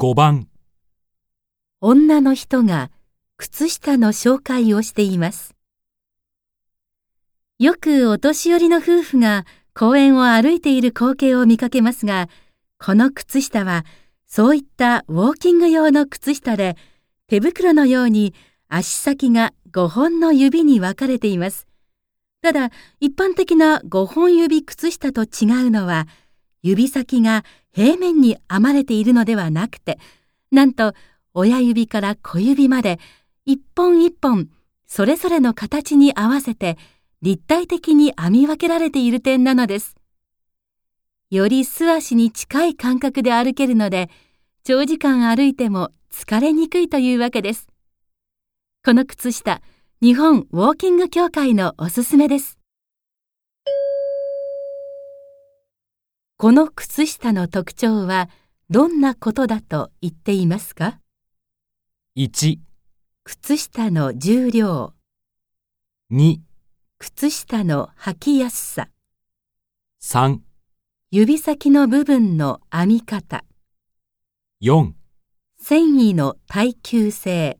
5番女の人が靴下の紹介をしています。よくお年寄りの夫婦が公園を歩いている光景を見かけますが、この靴下はそういったウォーキング用の靴下で、手袋のように足先が5本の指に分かれています。ただ、一般的な5本指靴下と違うのは、指先が平面に編まれているのではなくて、なんと親指から小指まで一本一本それぞれの形に合わせて立体的に編み分けられている点なのです。より素足に近い感覚で歩けるので、長時間歩いても疲れにくいというわけです。この靴下、日本ウォーキング協会のおすすめです。この靴下の特徴はどんなことだと言っていますか？1、靴下の重量、2、靴下の履きやすさ、3、指先の部分の編み方、4繊維の耐久性。